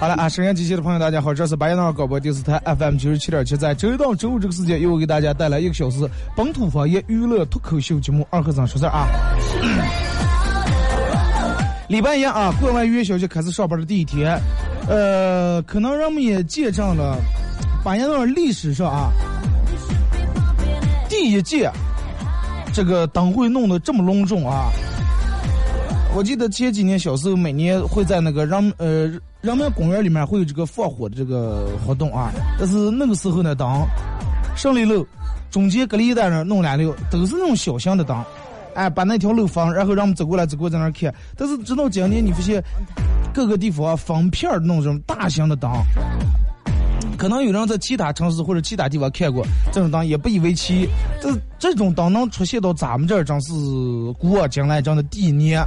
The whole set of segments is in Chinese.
好了啊，收音机前的朋友，大家好，这是白杨广播电视台 FM 九十七点七，在周一到周五这个时间，又给大家带来一个小时本土方言娱乐脱口秀节目《二和尚说事儿》啊。礼拜一啊，过完元宵节开始上班的第一天，呃，可能人们也见证了白杨庄历史上啊第一届这个灯会弄得这么隆重啊。我记得前几年小时候，每年会在那个人呃人民公园里面会有这个放火的这个活动啊。但是那个时候呢，灯胜利路中间隔离一带上弄两溜，都是那种小型的灯，哎，把那条路封，然后让我们走过来走过在那儿看。但是直到今年，你发现各个地方啊封片儿的那种大型的灯。可能有人在其他城市或者其他地方看过这种灯，也不以为奇。这这种灯能出现到咱们这儿，真是古往今来真的第一年。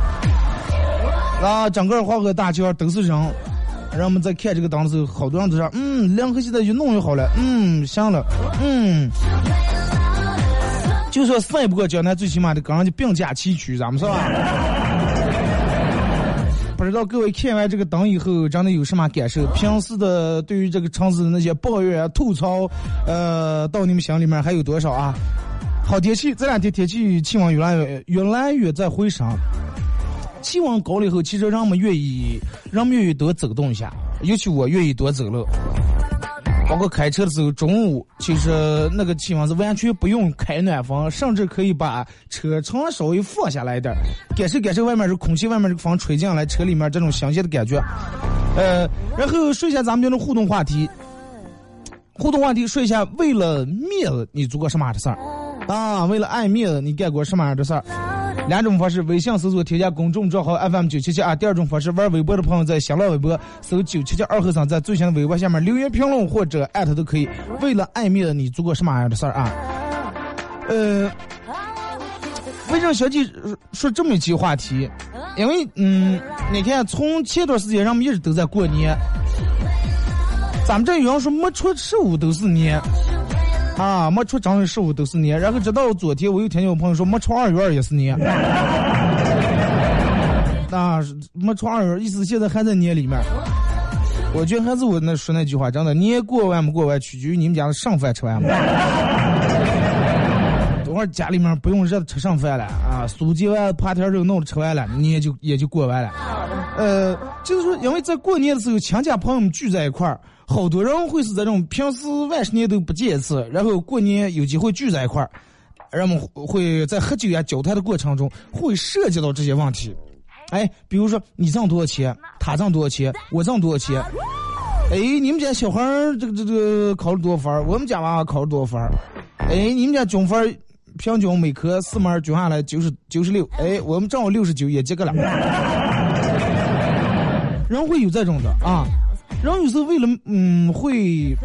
啊，整个黄河大桥都是人，人们在看这个灯的时候，好多人都说：“嗯，两河现在越弄越好了，嗯，行了，嗯。”就说赛不过江南，最起码得跟人家并驾齐驱，咱们是吧？不知道各位看完这个灯以后，真的有什么感受？平时的对于这个城市的那些抱怨、啊吐槽，呃，到你们心里面还有多少啊？好天气，这两天天气气温越来越越来越在回升，气温高了以后，其实人们愿意，人们愿意多走动一下，尤其我愿意多走路。包括开车的时候，中午其实那个气温是完全不用开暖风，甚至可以把车窗稍微放下来一点，感受感受外面这空气，外面这个风吹进来，车里面这种新鲜的感觉。呃，然后说一下咱们这种互动话题，互动话题说一下，为了面子你做过什么样的事儿？啊，为了爱面子你干过什么样的事儿？两种方式：微信搜索添加公众账号 FM 九七七啊。第二种方式，玩微博的朋友在新浪微博搜九七七二和尚，在最新的微博下面留言评论或者艾特都可以。为了爱面子，你做过什么样的事儿啊？呃，为什么小姐说这么一期话题？因为嗯，你看从前段时间人们一直都在过年，咱们这有人说没出十五都是年。啊，没出正月十五都是年，然后直到昨天，我又听见我朋友说没出二月二也是年。那，没出二月，意思现在还在年里面。我觉得还是我那说那句话，真的，年过完没过完，取决于你们家的剩饭吃完没。等会儿家里面不用热的吃剩饭了啊，酥鸡丸、扒条肉弄的吃完了，年就也就过完了。呃，就是说，因为在过年的时候，亲家朋友们聚在一块儿。好多人会是在这种平时万十年都不见一次，然后过年有机会聚在一块儿，人们会在喝酒呀、交谈的过程中会涉及到这些问题。哎，比如说你挣多少钱，他挣多少钱，我挣多少钱。哎，你们家小孩儿这个这个考了多少分儿？我们家娃娃考了多少分儿？哎，你们家总分平均每科四门均下来九十九十六，哎，我们正好六十九，也及格了。人会有这种的啊。人有时候为了嗯会，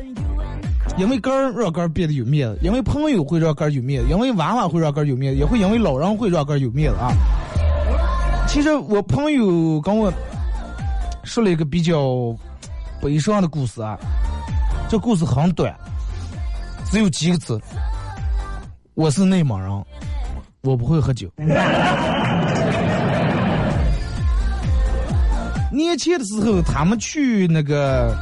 因为杆儿让杆儿变得有面子，因为朋友会让杆儿有面子，因为娃娃会让杆儿有面子，也会因为老人会让杆儿有面子啊。其实我朋友跟我说了一个比较悲伤的故事啊，这故事很短，只有几个字：我是内蒙人，我不会喝酒。年前的时候，他们去那个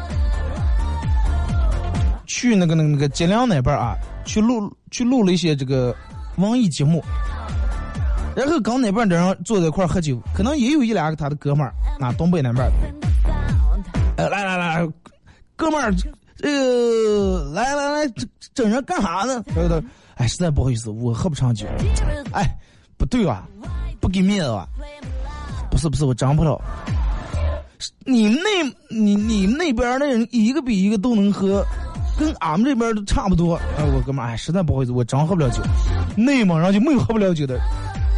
去那个那个那个吉林那边啊，去录去录了一些这个文艺节目，然后跟那边的人坐在一块喝酒，可能也有一两个他的哥们儿，啊，东北那边的，哎，来来来，哥们儿，这个来来来，整整人干啥呢？他说：“哎，实在不好意思，我喝不上酒。”哎，不对啊，不给面子啊。不是不是，我长不了。你那，你你那边的人一个比一个都能喝，跟俺们这边都差不多。哎，我哥们儿，哎，实在不好意思，我真喝不了酒。内蒙人就没有喝不了酒的。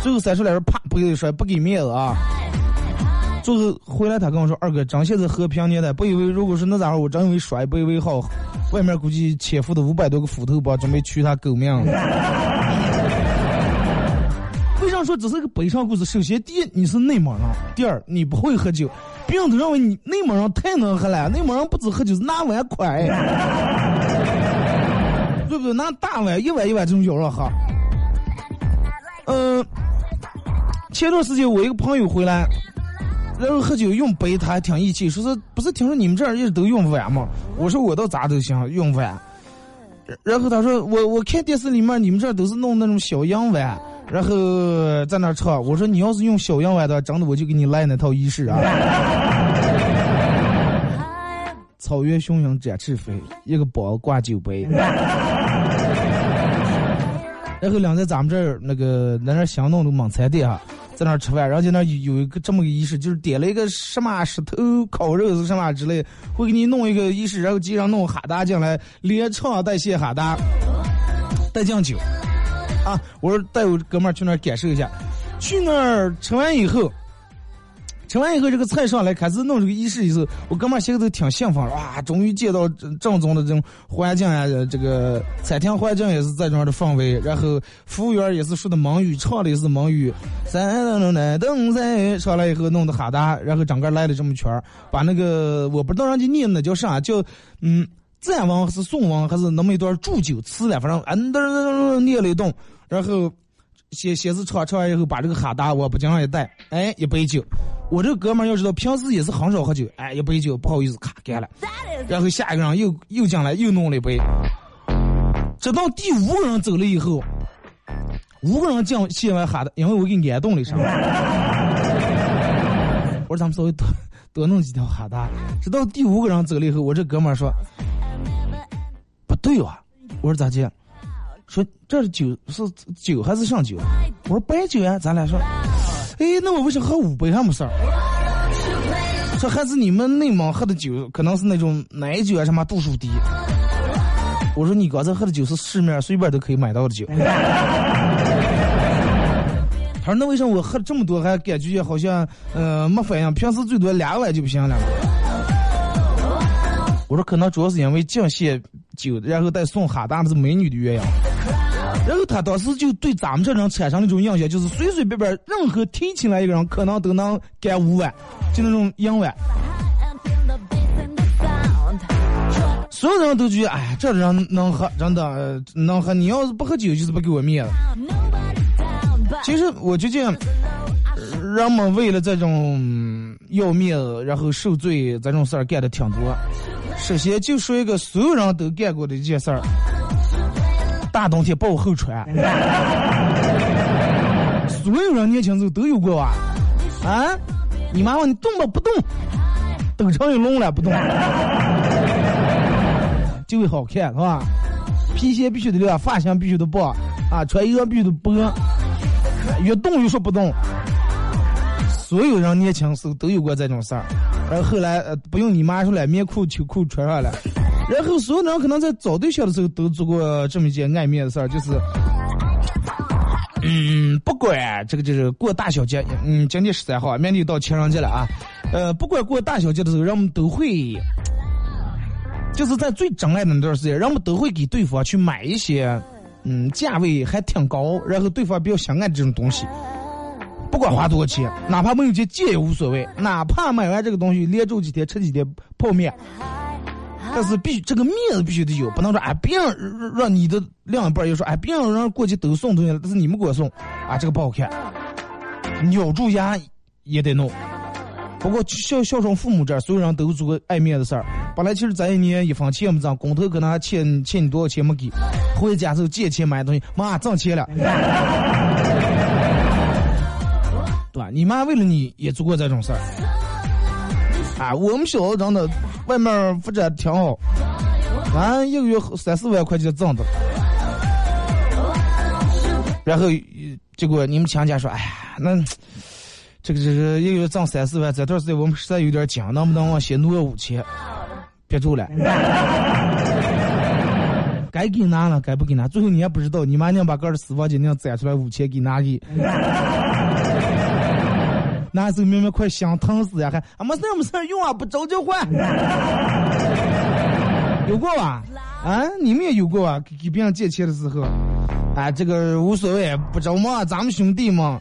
最后三出来人，啪，不给说，不给面子啊。最后回来，他跟我说：“二哥，真现在喝平年的，不以为如果是那咋会，我真以为摔，不以为好。外面估计潜伏的五百多个斧头吧，准备取他狗命。”为啥说只是个悲伤故事？首先，第一，你是内蒙人；第二，你不会喝酒，别人都认为你内蒙人太能喝了。内蒙人不止喝酒，是拿碗筷，对不对？拿大碗，一碗一碗这种舀着喝。嗯，前段时间我一个朋友回来，然后喝酒用杯，他还挺义气，说是不是听说你们这儿一直都用碗吗？我说我倒咋都行，用碗。然后他说我我看电视里面你们这儿都是弄那种小洋碗。然后在那唱，我说你要是用小样玩的，真的我就给你来那套仪式啊！草原雄鹰展翅飞，一个包挂酒杯。然后两在咱们这儿那个在那乡弄的蒙餐店啊，在那儿吃饭，然后在那有一个这么个仪式，就是点了一个什么石头烤肉是什么之类，会给你弄一个仪式，然后街上弄哈达进来，连唱带谢哈达，带酱酒。啊！我说带我哥们儿去那儿感受一下，去那儿吃完以后，吃完以后这个菜上来开始弄这个仪式的时候，我哥们儿心里都挺兴奋，哇！终于见到正宗的这种环境啊，这个餐厅环境也是这种的氛围，然后服务员也是说的蒙语，唱的也是蒙语，三噔噔噔噔，上来以后弄的哈达，然后整个来了这么一圈儿，把那个我不知道人家念那叫啥，叫嗯赞王还是宋王还是那么一段祝酒词了，反正嗯噔噔噔念了一段。然后，先先是唱唱完以后，把这个哈达我不经常一带，哎，一杯酒。我这个哥们儿要知道，平时也是很少喝酒，哎，一杯酒不好意思，咔干了。然后下一个人又又进来又弄了一杯。直到第五个人走了以后，五个人进写完哈达，因为我给安动了上。我说咱们稍微多多弄几条哈达。直到第五个人走了以后，我这哥们儿说，不对哇，我说咋的？说这是酒是酒还是上酒？我说白酒呀，咱俩说，哎，那我为啥喝五杯还没事儿？说还是你们内蒙喝的酒，可能是那种奶酒啊，什么度数低。我说你刚才喝的酒是市面随便都可以买到的酒。他说那为什么我喝了这么多还感觉好像呃没反应？平时最多两碗就不行了。我说可能主要是因为敬些酒，然后再送哈达的是美女的鸳鸯。然后他当时就对咱们这人产生了一种印象，就是随随便便任何提起来一个人，可能都能干五碗，就那种洋碗。所有人都觉得，哎，这人能喝，真的能喝。你要是不喝酒，就是不给我面子。其实我觉得，人们为了这种要面子，然后受罪，这种事儿干的挺多。首先就说一个所有人都干过的一件事儿。大冬天抱后穿，所有人年轻时候都有过吧？啊，你妈妈你动吧不动，等成一龙了不动，就会好看是吧？皮鞋必须得亮，发型必须得绑，啊，穿衣裳必须得拨，越动越说不动。所有人年轻时候都有过这种事儿，然后后来不用你妈说了，棉裤秋裤穿上了。然后所有人可能在找对象的时候都做过这么一件爱面的事儿，就是，嗯，不管这个就是过大小节，嗯，今天十三号，明天到情人节了啊，呃，不管过大小节的时候，人们都会，就是在最真爱的那段时间，人们都会给对方去买一些，嗯，价位还挺高，然后对方比较相爱的这种东西，不管花多少钱，哪怕没有钱借也无所谓，哪怕买完这个东西连住几天吃几天泡面。但是必须这个面子必须得有，不能说哎别让让你的另一半又说哎别让人过去都送东西了，但是你们给我送，啊这个不好看，咬住牙也得弄。不过孝孝顺父母这，所有人都做过爱面子事儿。本来其实咱一年一分钱也没挣，工头可能还欠欠你多少钱没给，回家之后借钱买东西，妈挣钱了，对吧？你妈为了你也做过这种事儿。啊，我们小子真的外面发展挺好，俺一个月三四万块钱挣的。然后结果你们亲家说，哎呀，那这个这个一个月挣三四万，这段时间我们实在有点紧，能不能往先挪五千？别住了，该给拿了，该不给拿。最后你也不知道，你妈娘把个儿私房钱那样攒出来五千给拿去。那时候明明快想疼死呀，还啊没事没事用啊，不着急换。有过吧？啊，你们也有过吧？给给别人借钱的时候，啊，这个无所谓，不着嘛，咱们兄弟嘛。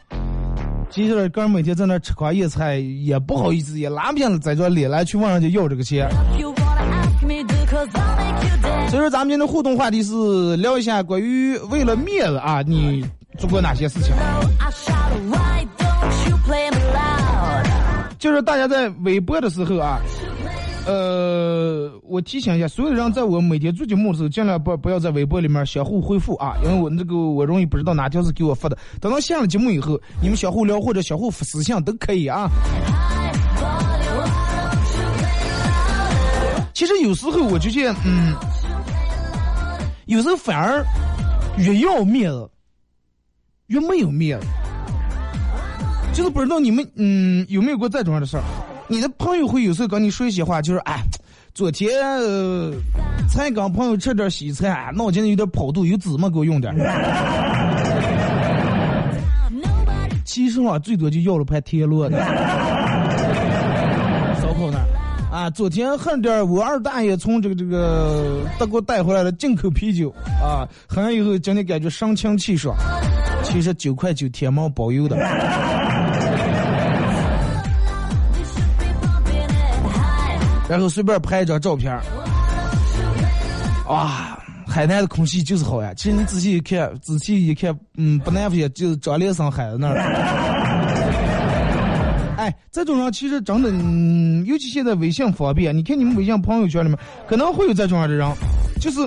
其实哥每天在那吃块野菜，也不好意思，也拉不下在这脸来去问人家要这个钱。所以说，咱们今天的互动话题是聊一下关于为了面子啊，你做过哪些事情？就是大家在微博的时候啊，呃，我提醒一下，所有人在我每天做节目的时候，尽量不不要在微博里面相互回复啊，因为我那个我容易不知道哪条是给我发的。等到下了节目以后，你们相互聊或者相互私信都可以啊。其实有时候我就见，嗯，有时候反而越要面子，越没有面子。就是不知道你们嗯有没有过这种样的事儿？你的朋友会有时候跟你说一些话，就是哎，昨天才跟朋友吃点西餐，脑筋有点跑肚，有芝麻给我用点。其实啊，最多就要了盘田螺的烧烤呢啊。昨天喝点我二大爷从这个这个德国带回来的进口啤酒啊，喝完以后今天感觉神清气爽。其实九块九天猫包邮的。然后随便拍一张照片哇，海南的空气就是好呀。其实你仔细一看，仔细一看，嗯，不难发现就是张连生海在那儿。哎，这种人其实真的，嗯，尤其现在微信方便，你看你们微信朋友圈里面可能会有这种样的人，就是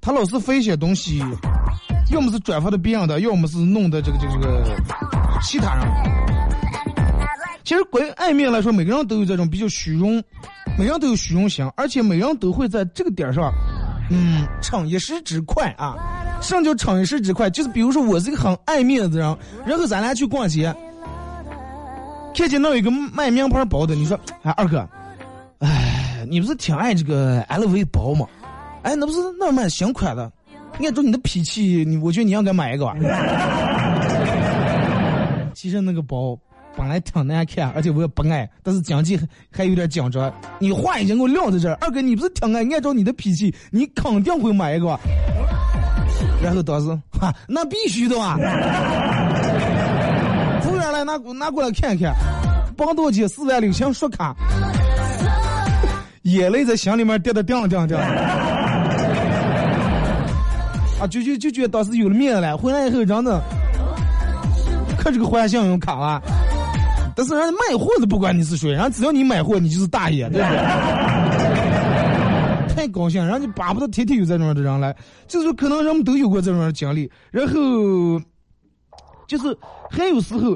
他老是发一些东西，要么是转发的别人的，要么是弄的这个这个这个其他人。其实关于爱面来说，每个人都有这种比较虚荣。每个人都有虚荣心，而且每个人都会在这个点上，嗯，逞一时之快啊。什么叫逞一时之快？就是比如说我是一个很爱面子的人，然后咱俩去逛街，看见那有一个卖名牌包的，你说，哎，二哥，哎，你不是挺爱这个 LV 包吗？哎，那不是那卖新款的？按照你的脾气，你我觉得你应该买一个吧。其实那个包。本来挺难看，而且我也不爱，但是经济还有点紧张。你话已经给我撂在这儿，二哥你不是挺爱？按照你的脾气，你肯定会买一个。然后当时，哈，那必须的啊！服务员来拿拿过来看看，绑多少钱？四万六千，刷卡。眼泪在心里面滴的掉掉掉。啊，就就就觉得当时有了面子了。回来以后真的，可这个还信用卡了。但是人家卖货的不管你是谁，然后只要你买货，你就是大爷，对不对？太高兴，人家巴不得天天有这种的人来，就是可能人们都有过这种经历，然后就是还有时候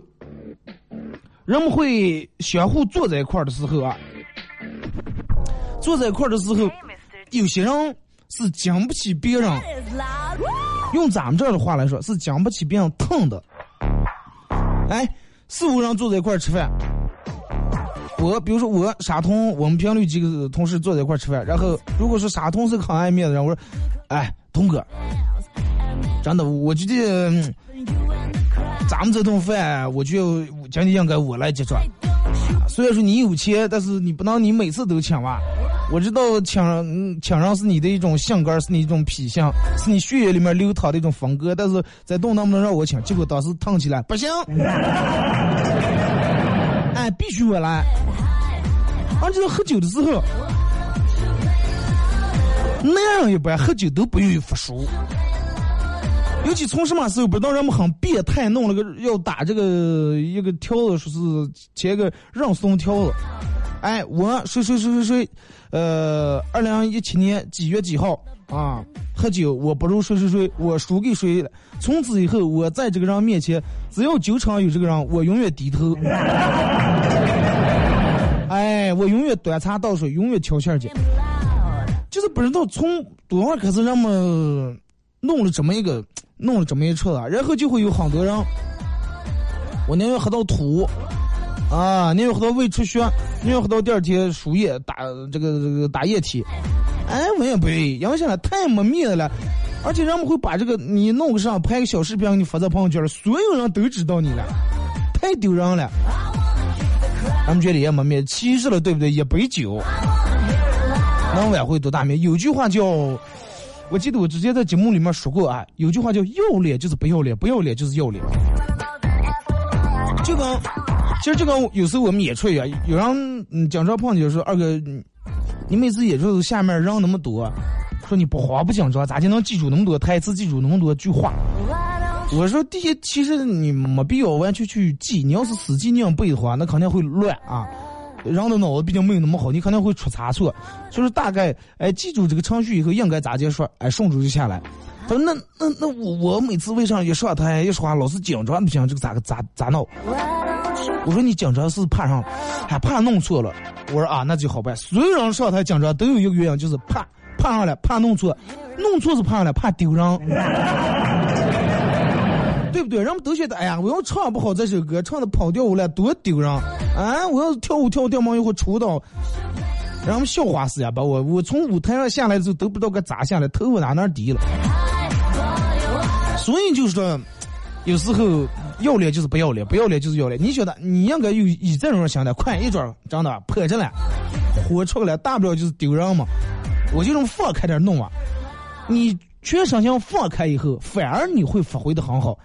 人们会相互坐在一块儿的时候啊，坐在一块儿的时候，有些人是经不起别人，用咱们这儿的话来说，是经不起别人疼的，哎。四五人坐在一块吃饭，我比如说我沙通，我们频率几个同事坐在一块吃饭，然后如果说沙通是很爱面子人，我说，哎，通哥，真的，我觉得咱们这顿饭，我就今天应该我来结账。虽然说你有钱，但是你不能你每次都请吧。我知道请请上是你的一种性格，是你一种脾性，是你血液里面流淌的一种风格。但是在动能不能让我抢？结果当时烫起来，不行。哎，必须我来。而且喝酒的时候，男人一般喝酒都不愿意服输。尤其从什么时候不知道人们很变态，弄了个要打这个一个条子，说是贴个让送条子。哎，我谁谁谁谁谁，呃，二零一七年几月几号啊？喝酒我不如谁谁谁，我输给谁了？从此以后，我在这个人面前，只要酒场有这个人，我永远低头。哎，我永远端茶倒水，永远挑馅儿去。就是不知道从多少开始，人们弄了这么一个，弄了这么一出啊，然后就会有很多人，我宁愿喝到吐，啊，宁愿喝到胃出血，宁愿喝到第二天输液打这个这个打液体，哎，我也不愿意，因为现在太没面子了，而且人们会把这个你弄个上拍个小视频，你发在朋友圈，所有人都知道你了，太丢人了。咱们觉得也没面子，其实了，对不对？一杯酒。能挽回多大面？有句话叫，我记得我之前在节目里面说过啊，有句话叫要脸就是不要脸，不要脸就是要脸。就跟，其实这个有时候我们演出啊，有人嗯经常碰见说二哥，你每次演出下面人那么多，说你不慌不紧张，咋就能记住那么多台词，记住那么多句话？我说第一，其实你没必要完全去记，你要是死记硬背的话，那肯定会乱啊。人的脑子毕竟没有那么好，你肯定会出差错。所以说大概，哎，记住这个程序以后应该咋结说，哎，顺住就下来。他说那那那我我每次为啥一上台一说话老是紧张不行，这个咋个咋咋弄？我说你紧张是怕上，还怕弄错了。我说啊，那就好办。所有人上台紧张都有一个原因，就是怕怕上了，怕弄错，弄错是怕上了，怕丢人。对不对？人们都觉得，哎呀，我要唱不好这首歌，唱的跑调了，多丢人！啊，我要跳舞跳掉毛以后出道，让我们笑话死呀！把我，我从舞台上下来的时候都不知道该咋下来，头发哪哪低了。所以就是说，有时候要脸就是不要脸，不要脸就是要脸。你觉得你应该有以这种想的，快一点，真的破着了，火出来，大不了就是丢人嘛。我就这么放开点弄啊，你全身心放开以后，反而你会发挥的很好。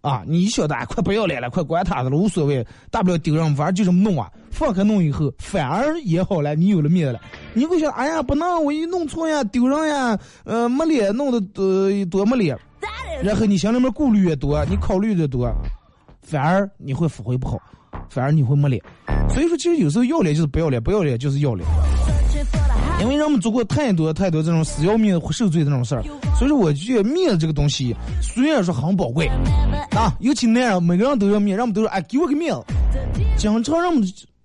啊，你晓得，快不要脸了，快管他的了，无所谓，大不了丢人，反正就这么弄啊。放开弄以后，反而也好了，你有了面子了。你会想，哎呀，不能，我一弄错呀，丢人呀，呃，没脸，弄得多多没脸。然后你心里面顾虑越多，你考虑的多，反而你会发挥不好，反而你会没脸。所以说，其实有时候要脸就是不要脸，不要脸就是要脸。因为人们做过太多太多这种死要面子受罪这种事儿，所以说我觉得面子这个东西虽然说很宝贵啊，尤其男人每个人都要面，人们都说哎给我个面子，经常人们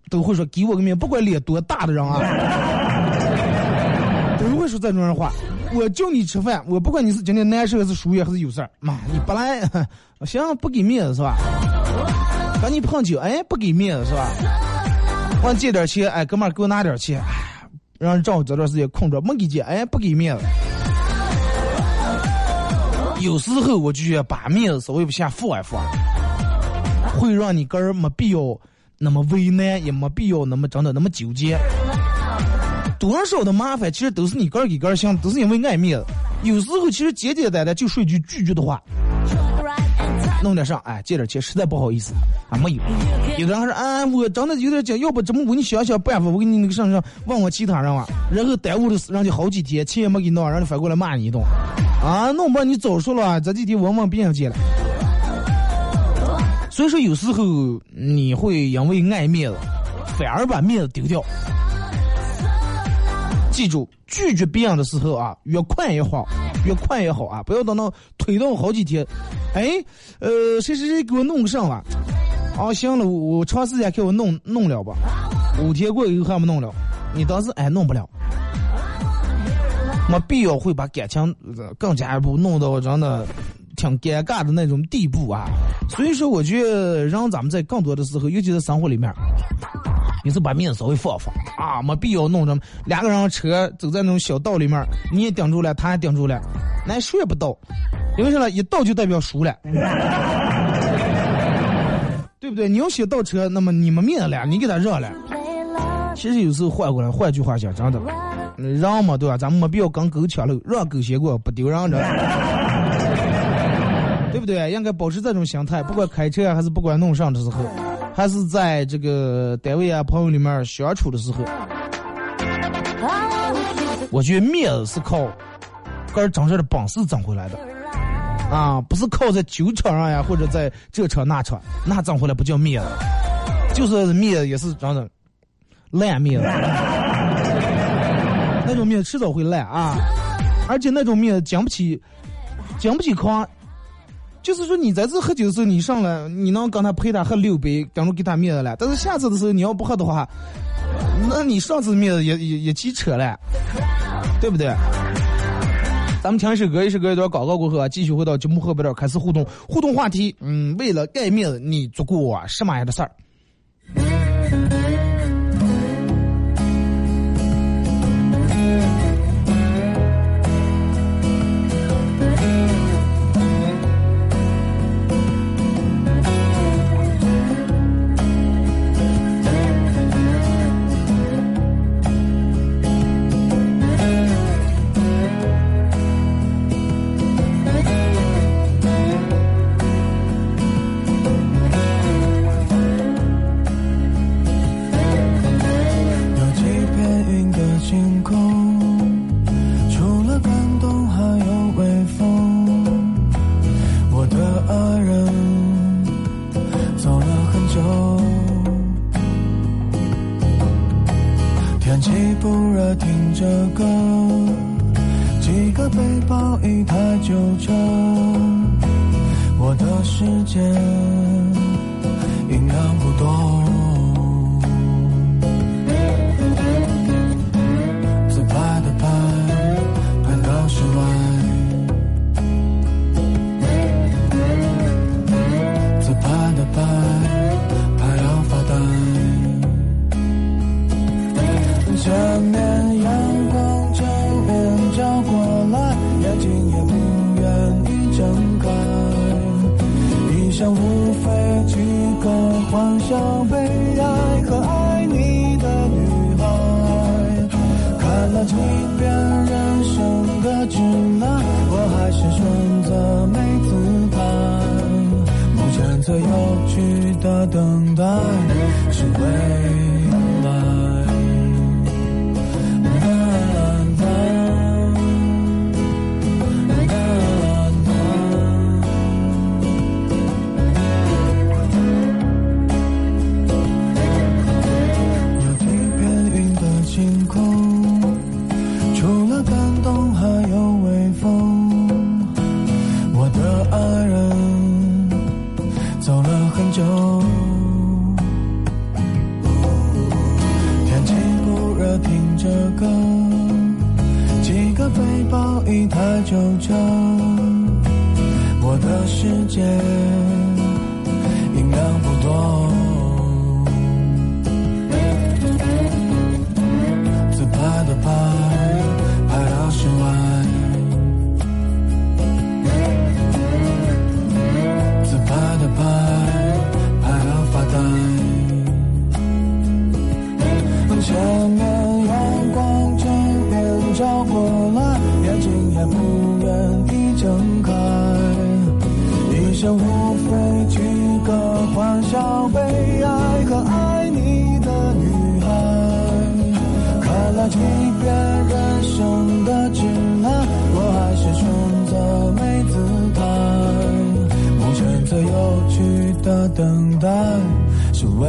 都会说给我个面，不管脸多大的人啊，都会说这种人话。我叫你吃饭，我不管你是今天难受还是输液还是有事儿，妈你不来行不给面子是吧？赶你碰酒哎不给面子是吧？我借点钱哎哥们儿给我拿点钱。让丈夫这段时间空着没给钱，哎，不给面子。有时候我就觉得把面子稍微不下放一放，会让你个人没必要那么为难，也没必要那么真的那么纠结。多少的麻烦其实都是你个人给个人想，都是因为爱面子。有时候其实简简单单就说一句拒绝的话。弄点上，哎，借点钱，实在不好意思，啊，没有。有的人还说，啊，我真的有点紧，要不这么我你想想办法，我给你那个上上问问其他人啊，然后耽误了人家好几天，钱也没给弄，让你反过来骂你一顿，啊，弄不你早说了，这几天问问别人借了。所以说，有时候你会因为爱面子，反而把面子丢掉。记住，拒绝别人的时候啊，越快越好，越快越好啊！不要等到推动好几天，哎，呃，谁谁谁给我弄个上了，啊，行了，我长时间给我弄弄了吧，五天过以后还没弄了，你当时哎弄不了，没必要会把感情更加一步弄到真的挺尴尬的那种地步啊！所以说，我觉得让咱们在更多的时候，尤其是生活里面。你是把面子稍微放放啊，没必要弄么两个人车走在那种小道里面，你也顶住了，他也顶住了，那谁也不倒，因为啥呢？一倒就代表输了，对不对？你要想倒车，那么你们面子了，你给他让了。其实有时候换过来，换句话讲，真的，让嘛对吧？咱们没必要跟狗抢路，让狗先过，不丢人着，对不对？应该保持这种心态，不管开车还是不管弄上的时候。还是在这个单位啊、朋友里面相处的时候，我觉得面子是靠个人真正的本事挣回来的，啊，不是靠在酒场上呀，或者在这场那场，那挣回来不叫面子，就是面子也是真的烂面子，那种面子迟早会烂啊，而且那种面子经不起，经不起扛。就是说你在这喝酒的时候，你上来你能跟他陪他喝六杯，等着给他面子了。但是下次的时候你要不喝的话，那你上次面子也也也起扯了，对不对？咱们听一首歌，一首歌一段广告过后啊，继续回到节目后边开始互动，互动话题，嗯，为了盖面子，你做过什么样的事儿？我还是选择没姿态，目前最有趣的等待是为。有着我的世界。的等待是为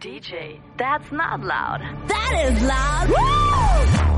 DJ, that's not loud. That is loud. Searching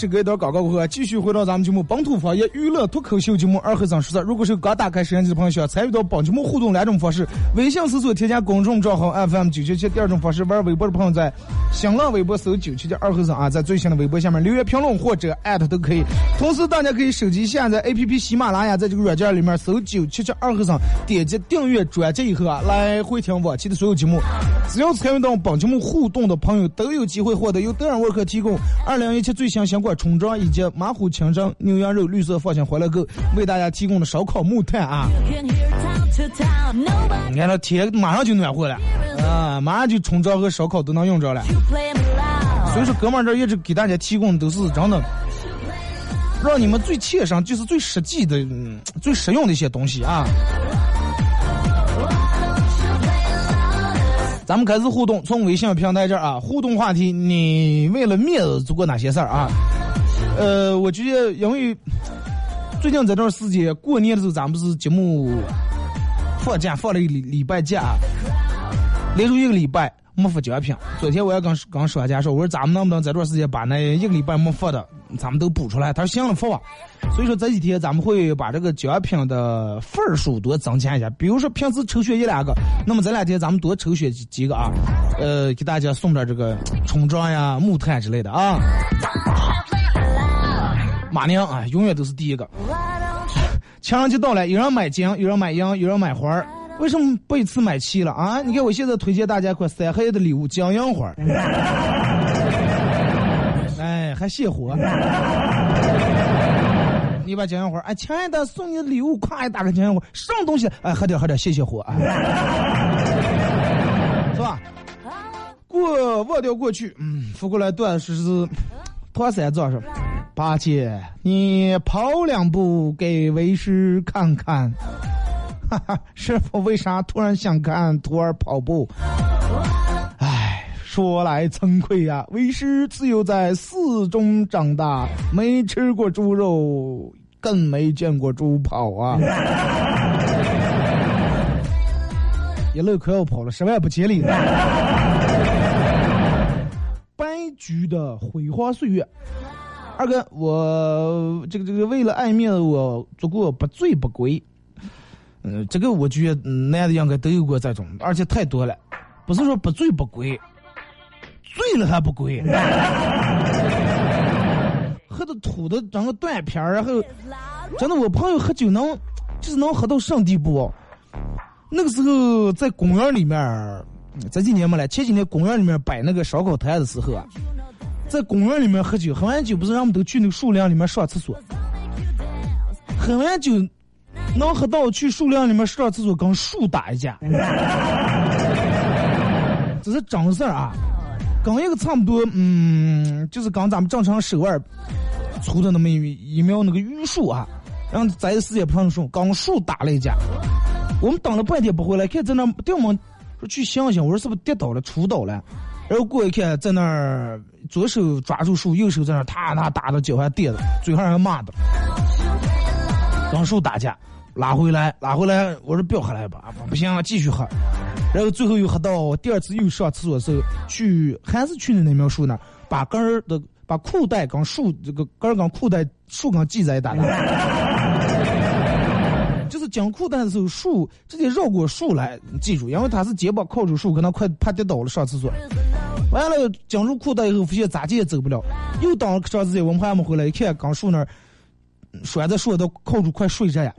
louder? 好了，你是隔一段广告过后啊，继续回到咱们节目《本土方言娱乐脱口秀节目二和尚说事如果是刚打开摄像机的朋友，想参与到本节目互动两种方式：微信搜索添加公众账号 FM 九七七；第二种方式，玩微博的朋友在新浪微博搜九七七二和尚啊，在最新的微博下面留言评论或者艾特都可以。同时，大家可以手机下载 APP 喜马拉雅，在这个软件里面搜九七七二和尚，点击订阅专辑以后啊，来回听往期的所有节目。只要参与到本节目互动的朋友，都有机会获得由德尔沃克提供二零一七最新相关果冲装以及马虎清蒸牛羊肉绿色放心欢乐购为大家提供的烧烤木炭啊。你看这天马上就暖和了。啊，马上就冲装和烧烤都能用着了。所以说，哥们儿这一直给大家提供的都是真的，让你们最切身，就是最实际的、嗯、最实用的一些东西啊。咱们开始互动，从微信平台这儿啊，互动话题，你为了面子做过哪些事儿啊？呃，我觉得因为最近这段时间过年的时候，咱们是节目放假放了一个礼礼拜假，连续一个礼拜没发奖品。昨天我也跟跟商家说，我说咱们能不能这段时间把那一个礼拜没发的，咱们都补出来？他说行了，发吧。所以说这几天咱们会把这个奖品的份数多增加一下，比如说平时抽选一两个，那么这两天咱们多抽选几几个啊，呃，给大家送点这个冲装呀、木炭之类的啊。马娘啊，永远都是第一个。情人节到了，有人买金，有人买银，有人买花儿。为什么不一次买齐了啊？你看我现在推荐大家一款三合一的礼物，金银花儿。哎，还泄火。你把金银花儿，哎，亲爱的，送你的礼物，夸一打开金银花儿，什么东西？哎，喝点喝点，泄泄火啊，是吧？过忘掉过去，嗯，扶过来断是是，唐三藏说：“八戒，你跑两步给为师看看。”哈哈，师傅为啥突然想看徒儿跑步？唉，说来惭愧呀、为师自幼在寺中长大，没吃过猪肉，更没见过猪跑啊！一路可要跑了，十万不千里。白驹的辉煌岁月，二哥，我这个这个为了爱面子，我做过不醉不归。嗯，这个我觉得男的应该都有过这种，而且太多了，不是说不醉不归，醉了还不归，喝的吐的整个断片儿，然后真的我朋友喝酒能就是能喝到什么地步？那个时候在公园里面，这几年没了，前几年公园里面摆那个烧烤摊的时候啊，在公园里面喝酒，喝完酒不是让我们都去那个树林里面上厕所，喝完酒能喝到去树林里面上厕所跟树打一架，这是真事儿啊，跟一个差不多，嗯，就是跟咱们正常手腕粗的那么一一苗那个榆树啊，然后在世界碰树，跟树打了一架。我们等了半天不回来，看在那掉毛，说去想想，我说是不是跌倒了、杵倒了？然后过一看，在那儿左手抓住树，右手在那儿踏踏打的脚还跌的，嘴上还骂的，跟树打架，拉回来，拉回来，我说不要喝了吧，不行了，继续喝。然后最后又喝到第二次又上厕所的时候，去还是去的那苗树那，把根儿的把裤带跟树这个根儿跟裤带树跟系在一打 就是讲裤带的时候，树直接绕过树来，记住，因为他是肩膀靠住树，可能快怕跌倒了上厕所。完了，讲入裤带以后，发现咋地也走不了，又等了长时间，我们还没回来，一看刚树那儿拴在树都靠住快睡着呀。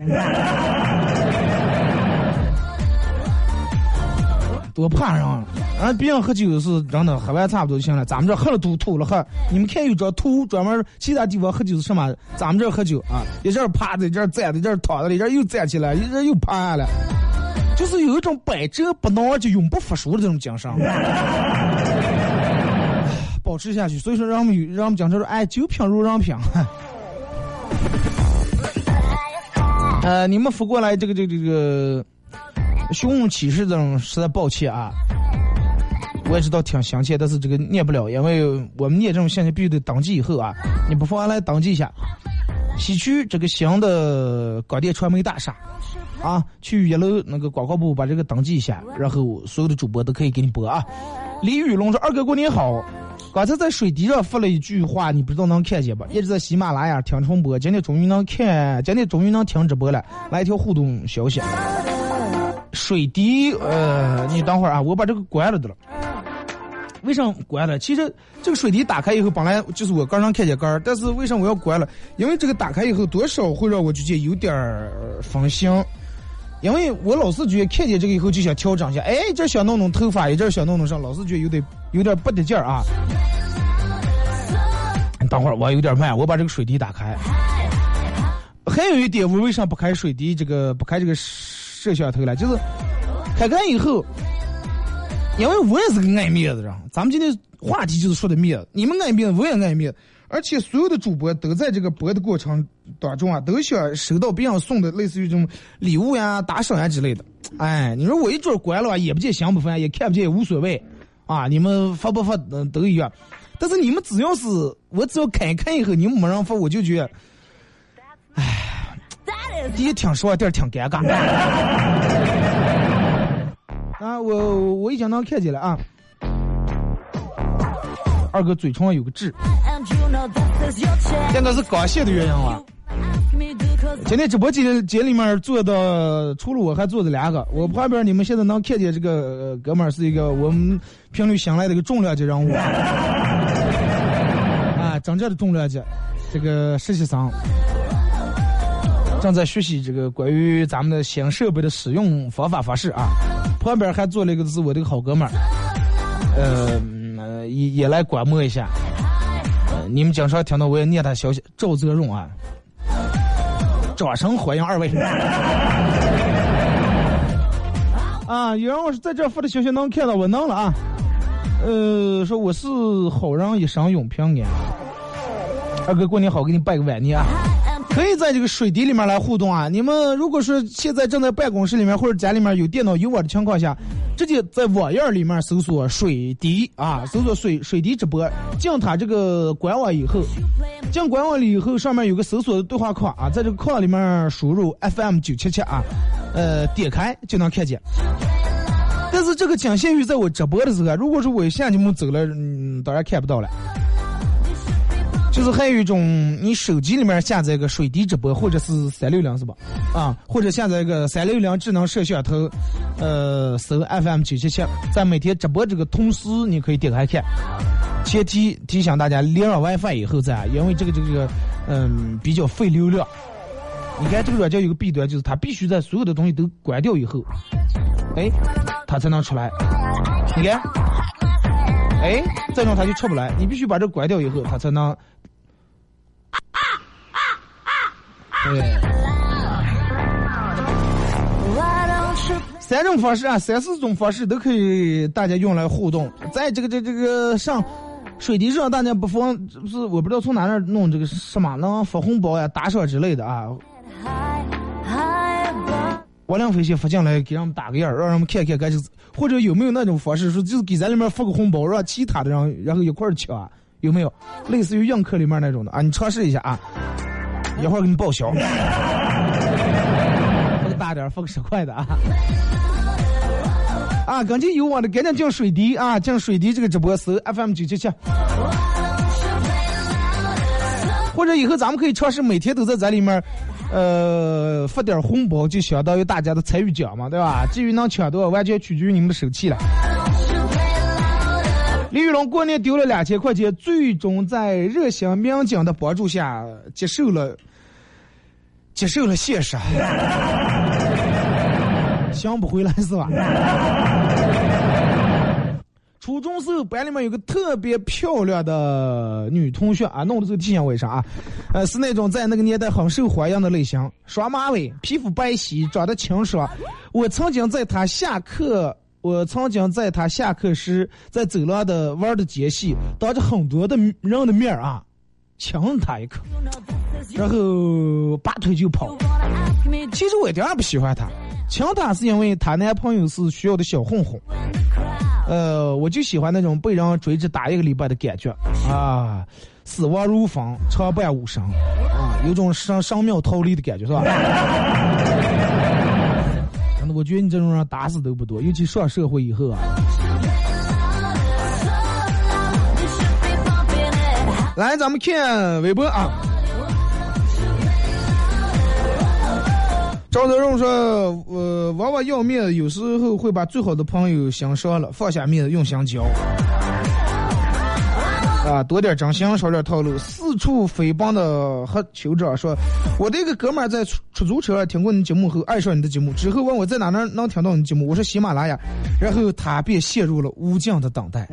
多怕人啊！啊，别人喝酒是真的，喝完差不多就行了。咱们这喝了吐吐了喝，你们看有这吐，专门其他地方喝酒是什么？咱们这喝酒啊，一阵趴在这站在这躺的，一阵又站起来，一阵又趴下来，就是有一种百折不挠就永不服输的这种精神。保持下去。所以说，让我们有让我们讲说，哎，酒品如人品。呃，你们发过来这个这个这个寻物启事这种，实在抱歉啊。我也知道挺详切，但是这个念不了，因为我们念这种信息必须得登记以后啊，你不妨来登记一下。西区这个新的广电传媒大厦，啊，去一楼那个广告部把这个登记一下，然后所有的主播都可以给你播啊。李雨龙说：“二哥过年好。”刚才在水滴上发了一句话，你不知道能看见吧？一直在喜马拉雅听重播，今天终于能看，今天终于能听直播了。来一条互动消息：水滴，呃，你等会儿啊，我把这个关了的了。为什么关了？其实这个水滴打开以后，本来就是我刚刚看见杆儿，但是为什么我要关了？因为这个打开以后，多少会让我觉得有点儿分心。因为我老是觉得看见这个以后就想调整一下，哎，这想弄弄头发，一阵想弄弄上，老是觉得有点有点不得劲儿啊。等会儿我有点慢，我把这个水滴打开。还有一点，我为啥不开水滴？这个不开这个摄像头了？就是开开以后，因为我也是个爱面子人。咱们今天话题就是说的面子，你们爱面子，我也爱面子。而且所有的主播都在这个播的过程当中啊，都想收到别人送的类似于这种礼物呀、打赏呀之类的。哎，你说我一桌关了，也不见香不烦，也看不见，也无所谓啊。你们发不发嗯都一样。但是你们只要是我只要看一看以后，你们没人发，我就觉得，哎，第一挺说话，第二挺尴尬。啊，我我已经能看见了啊。二哥嘴唇上有个痣，现在是刚卸的原因了。今天直播间间里面坐的除了我还坐着两个，我旁边你们现在能看见这个哥们儿是一个我们频率新来的一个重量级人物，啊，真正的重量级，这个实习生正在学习这个关于咱们的新设备的使用方法方式啊，旁边还坐了一个是我的好哥们儿，呃。也也来观摩一下，呃你们经常听到我也念他消息，赵泽荣啊，掌声欢迎二位。啊，有人我是在这发的消息能看到我能了啊，呃，说我是好人一生永平安，二哥过年好，给你拜个晚年啊。可以在这个水滴里面来互动啊！你们如果说现在正在办公室里面或者家里面有电脑有网的情况下，直接在网页里面搜索“水滴”啊，搜索“水水滴直播”，进他这个官网以后，进官网里以后，上面有个搜索的对话框啊，在这个框里面输入 FM 九七七啊，呃，点开就能看见。但是这个仅限于在我直播的时候，如果说我一下节目走了，嗯，当然看不到了。就是还有一种，你手机里面下载个水滴直播，或者是三六零是吧？啊，或者下载个三六零智能摄像头，呃，搜 FM 九七七，在每天直播这个同时，你可以点开看。前提提醒大家连上 WiFi 以后再，因为这个这个嗯比较费流量。你看这个软件有个弊端，就是它必须在所有的东西都关掉以后，哎，它才能出来。你看，哎，这种它就出不来，你必须把这关掉以后，它才能。对，三种方式啊，三四种方式都可以，大家用来互动。在这个这这个上水滴上，大家不妨，不是我不知道从哪那弄这个什么能发红包呀、打赏之类的啊。王亮飞先发进来给人们打个样，让人们看看，该是或者有没有那种方式，说就是给咱里面发个红包，让其他的人然后一块儿抢，有没有？类似于映客里面那种的啊？你尝试一下啊。一会儿给你报销，发个大点，发个十块的啊！啊，赶紧有网的赶紧进水滴啊，进水滴这个直播搜 FM 九七七，或者以后咱们可以尝试每天都在咱里面，呃，发点红包，就相当于大家的参与奖嘛，对吧？至于能抢多少，完全取决于你们的手气了。李玉龙过年丢了两千块钱，最终在热心民警的帮助下接受了接受了现实，想不回来是吧？初中时候班里面有个特别漂亮的女同学啊，弄的这个体型为啥啊？呃，是那种在那个年代很受欢迎的类型，双马尾，皮肤白皙，长得清爽。我曾经在她下课。我曾经在她下课时在走廊的玩的间隙，当着很多的人的面啊，亲了他一口，然后拔腿就跑。其实我一点也不喜欢他，亲他是因为他男朋友是学校的小混混，呃，我就喜欢那种被人追着打一个礼拜的感觉啊，死亡如风，长伴无声啊，有种上上庙逃离的感觉，是吧？真的，我觉得你这种人打死都不多，尤其上社会以后啊。来，咱们看微博啊。赵德荣说：“呃，娃娃要面子，有时候会把最好的朋友心伤了，放下面子用心交。啊，多点真心，少点套路。四处诽谤的和酋长说，我的一个哥们在出出租车听过你节目后爱上你的节目，之后问我在哪能能听到你节目，我说喜马拉雅，然后他便陷入了无尽的等待。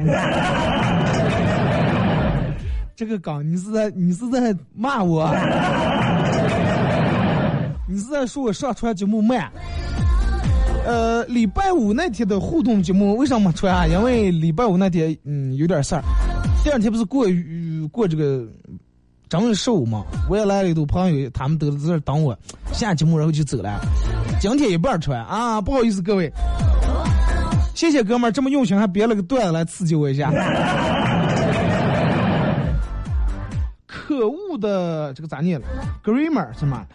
这个梗，你是在你是在骂我？你是在说我上传节目慢？呃，礼拜五那天的互动节目为什么没传啊？因为礼拜五那天嗯有点事儿。第二天不是过过这个正月十五嘛？我也来了一堆朋友，他们都在这等我下节目，然后就走了。今天一半出来啊，不好意思各位，谢谢哥们儿这么用心，还编了个段子来刺激我一下。的这个咋念了？Grammar 是吗？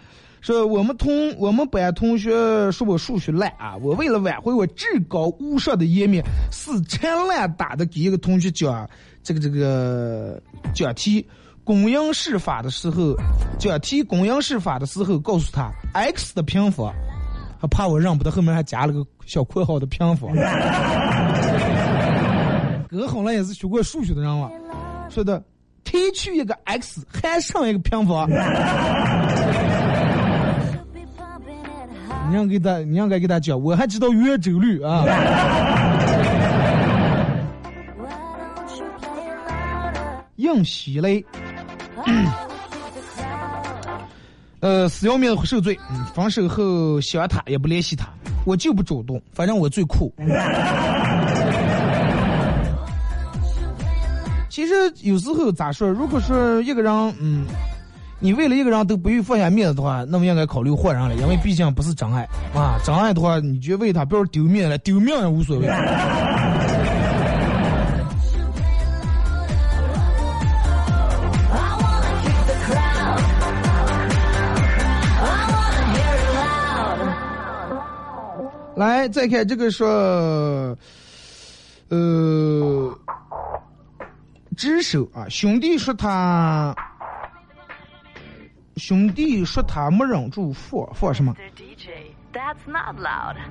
说我们同我们班同学说我数学烂啊，我为了挽回我至高无上的颜面，死缠烂打的给一个同学讲这个这个讲题公因式法的时候，讲题公因式法的时候，告诉他 x 的平方，还怕我认不得，后面还加了个小括号的平方。哥好了也是学过数学的人了，说的提取一个 x 还剩一个平方。你让给他，你应该给他讲，我还知道圆周率啊。硬洗嘞，呃，死要面子受罪。嗯，分手后喜欢他也不联系他，我就不主动，反正我最酷。其实有时候咋说，如果说一个人，嗯。你为了一个人都不愿意放下面子的话，那么应该考虑换人了，因为毕竟不是真爱啊！真爱的话，你就为他，不要丢面了，丢命也无所谓。来，再看这个说，呃，只手啊，兄弟说他。兄弟说他没忍住放放什么？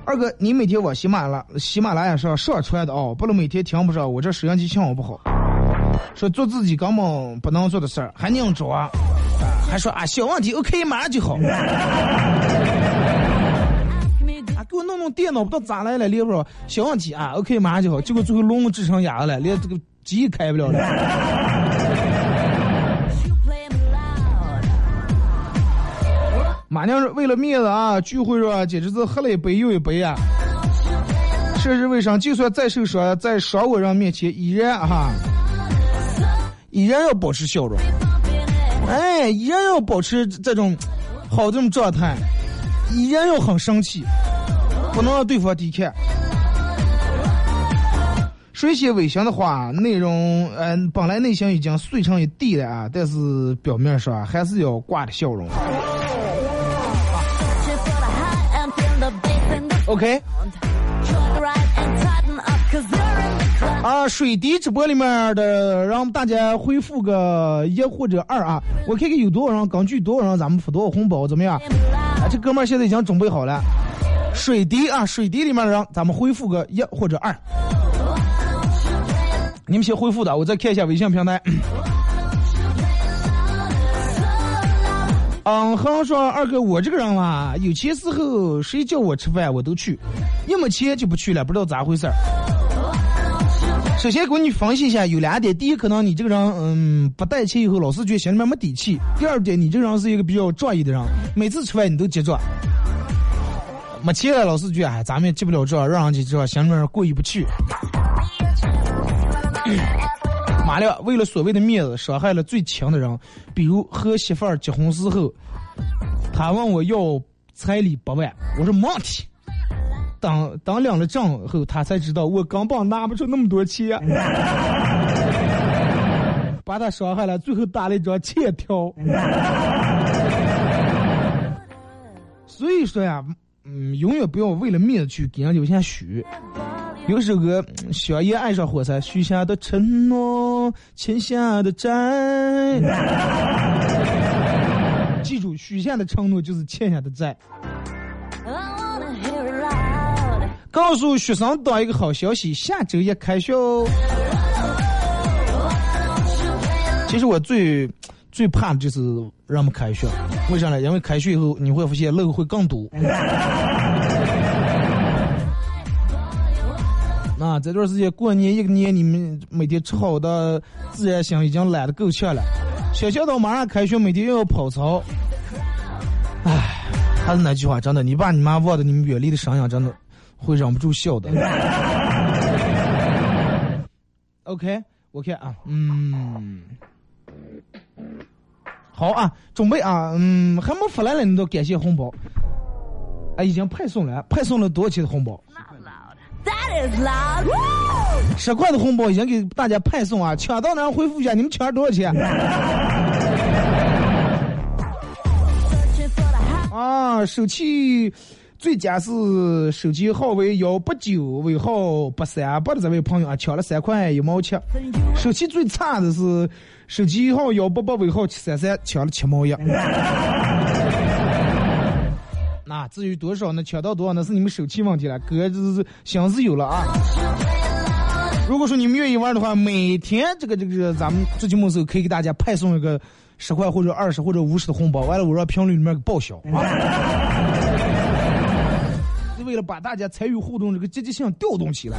二哥，你每天往喜马拉喜马拉雅上上传的哦，不能每天听不上，我这收音机信号不好。说做自己根本不能做的事儿，还硬着啊，还说啊小问题，OK，马上就好。啊，给我弄弄电脑，不知道咋来了，连不小问题啊，OK，马上就好。结果最后聋智成哑了，连这个机开不了了。马娘为了面子啊，聚会上简直是喝了一杯又一杯啊！涉世未深，就算再受伤，在伤我人面前依然哈，依然要保持笑容，哎，依然要保持这种好这种状态，依然要很生气，不能让对方低看。水写违心的话，内容嗯，本来内心已经碎成一地了啊，但是表面上还是要挂着笑容。OK，啊，水滴直播里面的让大家回复个一或者二啊，我看看有多少人，根据多少人咱们发多少红包怎么样？啊，这哥们现在已经准备好了，水滴啊，水滴里面的人咱们回复个一或者二，你们先回复的，我再看一下微信平台。嗯，像说二哥，我这个人嘛，有钱时候谁叫我吃饭我都去，一没钱就不去了，不知道咋回事儿。首先给你分析一下，有两点：第一，可能你这个人嗯不带钱以后，老是觉得心里面没底气；第二点，你这个人是一个比较仗义的人，每次吃饭你都结账。没钱了，老是觉得哎，咱们也接不了账，让人家这心里面过意不去。马亮，为了所谓的面子，伤害了最亲的人，比如和媳妇儿结婚时候，他问我要彩礼八万，我说没问题。当当领了证后，他才知道我根本拿不出那么多钱，把他伤害了，最后打了一张欠条。所以说呀，嗯，永远不要为了面子去给人留下许。有首歌《香烟爱上火柴》，许下的承诺，欠下的债。记住，许下的承诺就是欠下的债。告诉学生党一个好消息，下周一开学。其实我最最怕的就是让我们开学，为啥呢？因为开学以后你会发现路会更多。啊，这段时间过年一个年，你们每天吃好的，自然醒已经懒得够呛了。学校到马上开学，每天又要跑操。唉，还是那句话，真的，你爸你妈望着你们远离的声音，真的会忍不住笑的。OK，我看啊，嗯，好啊，准备啊，嗯，还没发来了，你都感谢红包。啊，已经派送了，派送了多少钱的红包？十块的红包已经给大家派送啊！抢到的人回复一下，你们抢了多少钱？啊，手气最佳是手机号为幺八九尾号八三八的这位朋友啊，抢了三块一毛七。手气最差的是手机号幺八八尾号七三三，抢了七毛一。那至于多少呢？抢到多少呢是你们手气问题了，哥这是心思有了啊。如果说你们愿意玩的话，每天这个这个咱们做节目时候可以给大家派送一个十块或者二十或者五十的红包，完了我让评论里面给报销啊。是为了把大家参与互动这个积极性调动起来，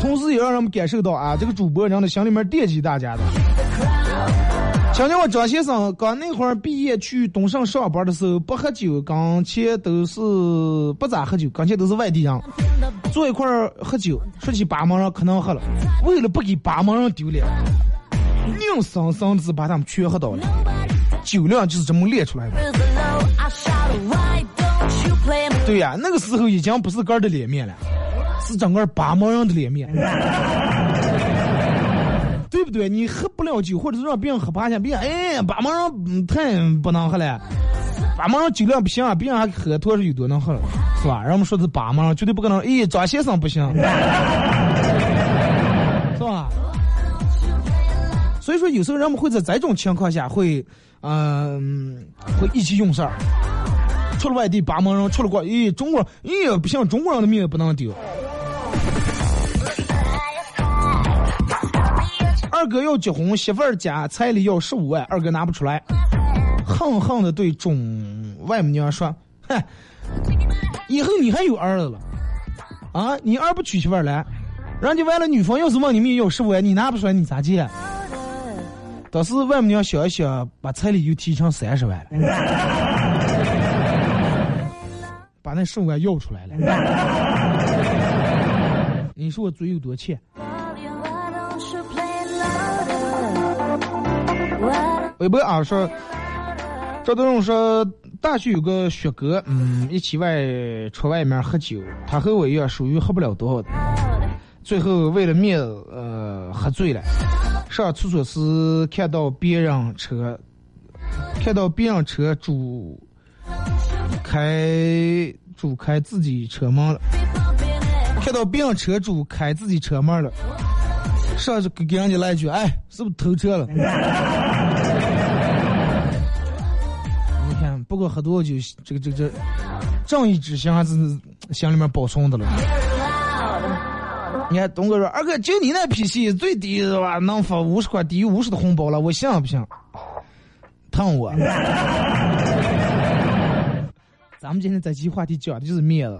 同时也让人们感受到啊，这个主播人的心里面惦记大家的。想想我张先生刚那会儿毕业去东胜上班的时候，不喝酒，刚前都是不咋喝酒，刚前都是外地人，坐一块儿喝酒，说起八毛人可能喝了，为了不给八毛人丢脸，硬生生的把他们全喝倒了，酒量就是这么练出来的。对呀，那个时候已经不是个的脸面了，是整个八毛人的脸面。对？你喝不了酒，或者是让别人喝趴下，别人哎，八毛人太不能喝了，八毛人酒量不行啊，别人还喝多少有多能喝了，是吧？人们说是八毛人，绝对不可能。哎，张先生不行，是吧？所以说，有时候人们会在这种情况下会，嗯，会意气用事儿。出了外地，八毛人出了国，咦，中国，咦，不行，中国人的命不能丢。二哥要结婚，媳妇儿家彩礼要十五万，二哥拿不出来，恨恨的对中外母娘说：“哼，以后你还有儿子了，啊，你儿不娶媳妇儿来，人家完了女方要是问你们要十五万，你拿不出来，你咋接？”当时外母娘想一想，把彩礼又提成三十万了，把那十五万要出来了。你说我嘴有多欠？微博啊说，赵德荣说，大学有个学哥，嗯，一起外出外面喝酒，他和我一样，属于喝不了多少的。最后为了面子，呃，喝醉了。上厕所时看到别人车，看到别人车主开主开自己车门了，看到别人车主开自己车门了，上去给给人家来一句，哎，是不是偷车了？不过喝多就这个这个这正义之心还是心里面保存的了。你看东哥说二哥就你那脾气最低是吧？能发五十块低于五十的红包了，我信不信？疼我！咱们今天这期话题讲的就是面子。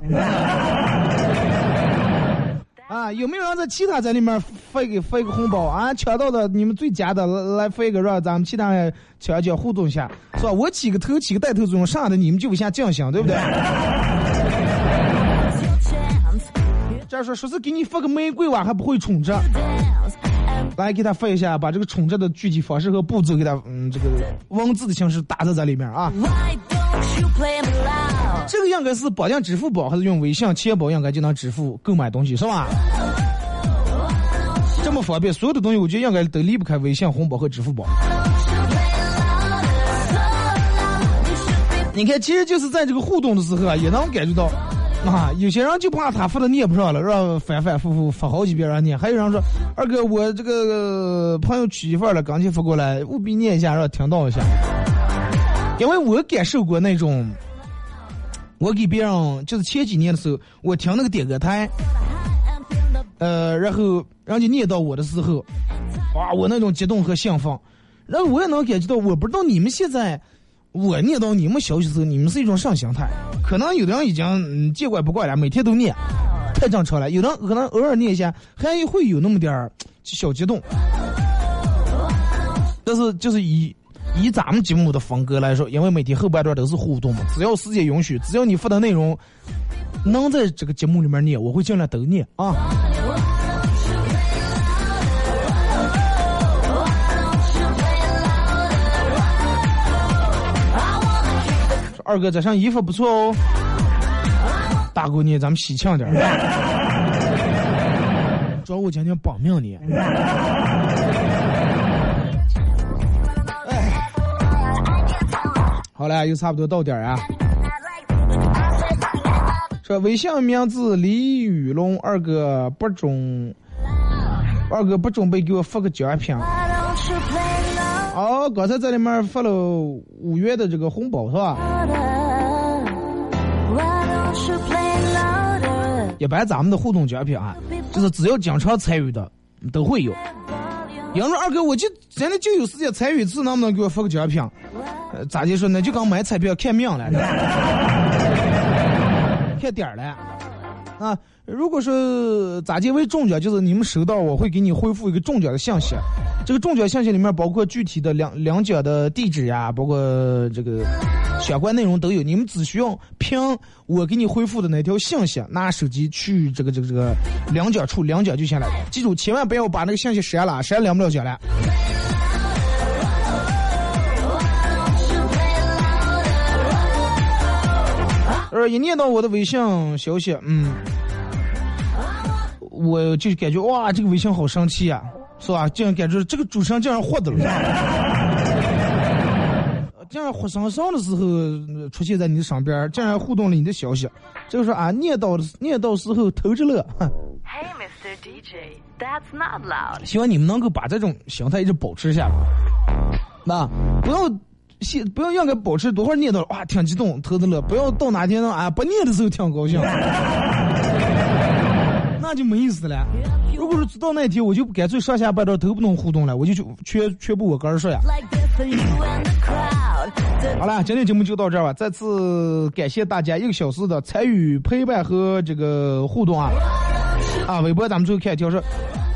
啊，有没有人在其他在里面发一个发一个红包啊？抢到的你们最佳的来发一个，让咱们其他人抢一抢互动一下，是吧？我起个头起个带头作用，啥的你们就不下降行，对不对？这样说说是给你发个玫瑰花还不会充值，来给他发一下，把这个充值的具体方式和步骤给他，嗯，这个文字的形式打在这里面啊。why don't you play 这个应该是绑定支付宝还是用微信、钱包应该就能支付购买东西是吧？这么方便，所有的东西我觉得应该都离不开微信、红包和支付宝。你看，其实就是在这个互动的时候啊，也能感觉到，啊，有些人就怕他发的念不上了，让反反复复发好几遍让念；还有人说，二哥，我这个朋友娶媳妇了，刚才发过来，务必念一下，让听到一下。因为我感受过那种，我给别人就是前几年的时候，我听那个点歌台，呃，然后人家念到我的时候，哇，我那种激动和兴奋，然后我也能感觉到，我不知道你们现在。我念到你们消息的时候，你们是一种啥心态？可能有的人已经见怪不怪了，每天都念，太正常了。有的人可能偶尔念一下，还会有那么点儿小激动。但是就是以以咱们节目的风格来说，因为每天后半段都是互动嘛，只要时间允许，只要你发的内容能在这个节目里面念，我会尽量都念啊。二哥这身衣服不错哦，大姑娘咱们喜庆点儿。主要我今天绑命呢。好了，又差不多到点儿啊。说微信名字李宇龙，二哥不准，二哥不准备给我发个奖品。哦，刚才在里面发了五元的这个红包是吧？一般咱们的互动奖品啊，就是只要经常参与的都会有。有人说二哥，我就真的就有时间参与一次，能不能给我发个奖品？呃，咋就说呢？就刚买彩票看命了，看点儿了。啊，如果说咋结为中奖，就是你们收到，我会给你恢复一个中奖的信息。这个中奖信息里面包括具体的两两奖的地址呀，包括这个相关内容都有。你们只需要凭我给你恢复的那条信息，拿手机去这个这个这个两奖处两奖就行了。记住，千万不要把那个信息删了，删两不了奖了。呃，一念到我的微信消息，嗯，我就感觉哇，这个微信好生气啊，是吧？竟然感觉这个主持人竟然获得了，竟然活生生的时候呃出现在你的身边，竟然互动了你的消息，这个说啊，念叨念叨时候偷着乐，Mr. DJ, that's not loud. 希望你们能够把这种形态一直保持下来。那不要先不要应该保持多会儿念叨哇挺激动偷着乐，不要到哪天呢啊不念的时候挺高兴，那就没意思了。如果是到那天，我就干脆上下半段都不能互动了，我就就全全部我个人说呀。好了，今天节目就到这儿吧。再次感谢大家一个小时的参与、陪伴和这个互动啊！啊，微博咱们最后看一条说，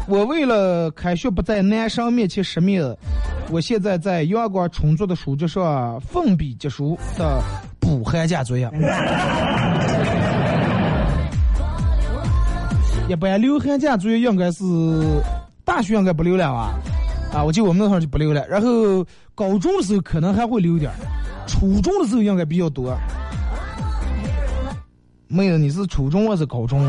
我为了开学不在男生面前失面，我现在在阳光充足的书桌上奋笔疾书的补寒假作业。一般留寒假作业应该是大学应该不留了吧？啊，我记得我们那时候就不留了。然后高中的时候可能还会留点儿，初中的时候应该比较多。妹子，你是初中还是高中？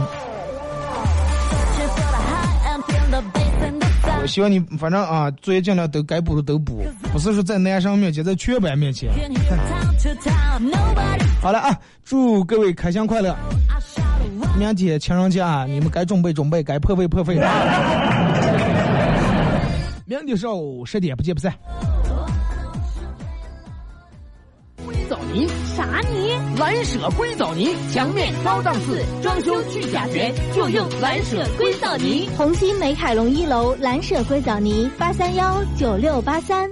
我希望你反正啊，作业尽量都该补的都补，不是说在男生面前，在全班面前。好了啊，祝各位开箱快乐！明天情人节啊，你们该准备准备，该破费破费！明天上午十点不见不散。枣泥啥泥？蓝舍硅藻泥，墙面高档次，装修去甲醛，就用蓝舍硅藻泥。红星美凯龙一楼蓝舍硅藻泥八三幺九六八三。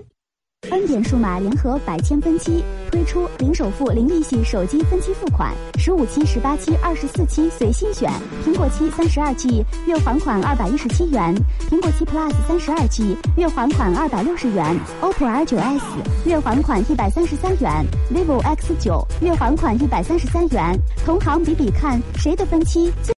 恩典数码联合百千分期推出零首付、零利息手机分期付款，十五期、十八期、二十四期随心选。苹果七三十二 G 月还款二百一十七元，苹果七 Plus 三十二 G 月还款二百六十元，OPPO R 九 S 月还款一百三十三元，vivo X 九月还款一百三十三元。同行比比看，谁的分期最？